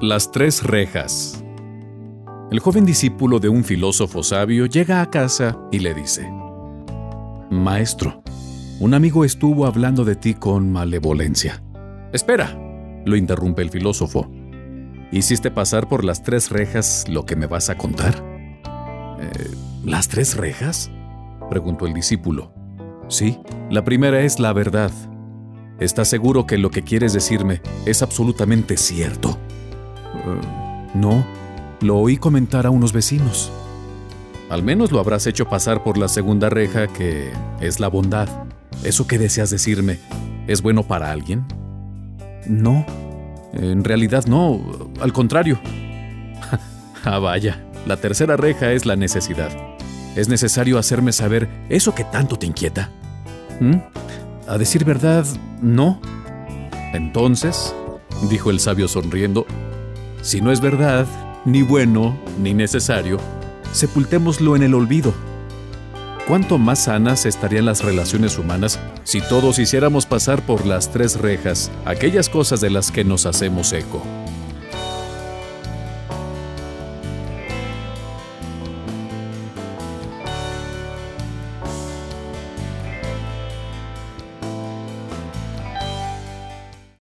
Las tres rejas. El joven discípulo de un filósofo sabio llega a casa y le dice, Maestro, un amigo estuvo hablando de ti con malevolencia. Espera, lo interrumpe el filósofo. ¿Hiciste pasar por las tres rejas lo que me vas a contar? "Eh, ¿Las tres rejas? preguntó el discípulo. Sí, la primera es la verdad. ¿Estás seguro que lo que quieres decirme es absolutamente cierto? "Eh, no, lo oí comentar a unos vecinos. Al menos lo habrás hecho pasar por la segunda reja que es la bondad. ¿Eso que deseas decirme es bueno para alguien? No, en realidad no, al contrario. ah, vaya, la tercera reja es la necesidad. Es necesario hacerme saber eso que tanto te inquieta. ¿Mm? A decir verdad, no. Entonces, dijo el sabio sonriendo, si no es verdad, ni bueno, ni necesario, sepultémoslo en el olvido. ¿Cuánto más sanas estarían las relaciones humanas si todos hiciéramos pasar por las tres rejas aquellas cosas de las que nos hacemos eco?